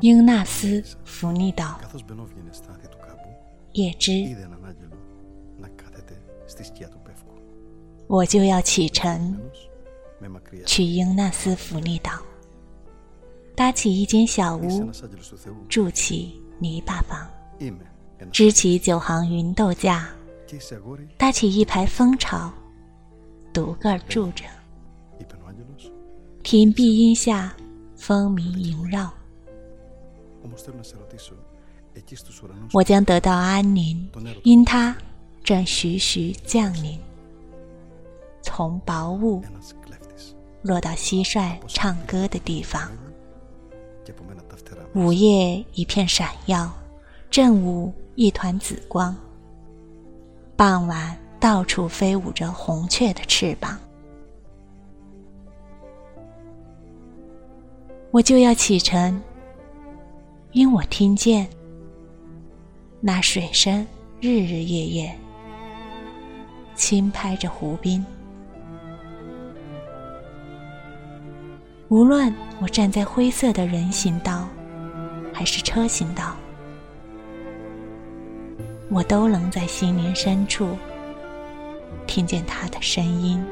英纳斯福利岛，叶芝，我就要启程去英纳斯福利岛，搭起一间小屋，筑起泥巴房，支起九行芸豆架，搭起一排蜂巢，独个住着，听碧阴下风鸣萦绕。我将得到安宁因它正徐徐降临从薄雾落到蟋蟀唱歌的地方午夜一片闪耀正午一团紫光傍晚到处飞舞着红雀的翅膀我就要启程因我听见那水声日日夜夜轻拍着湖滨。无论我站在灰色的人行道，还是车行道，我都能在心灵深处听见他的声音。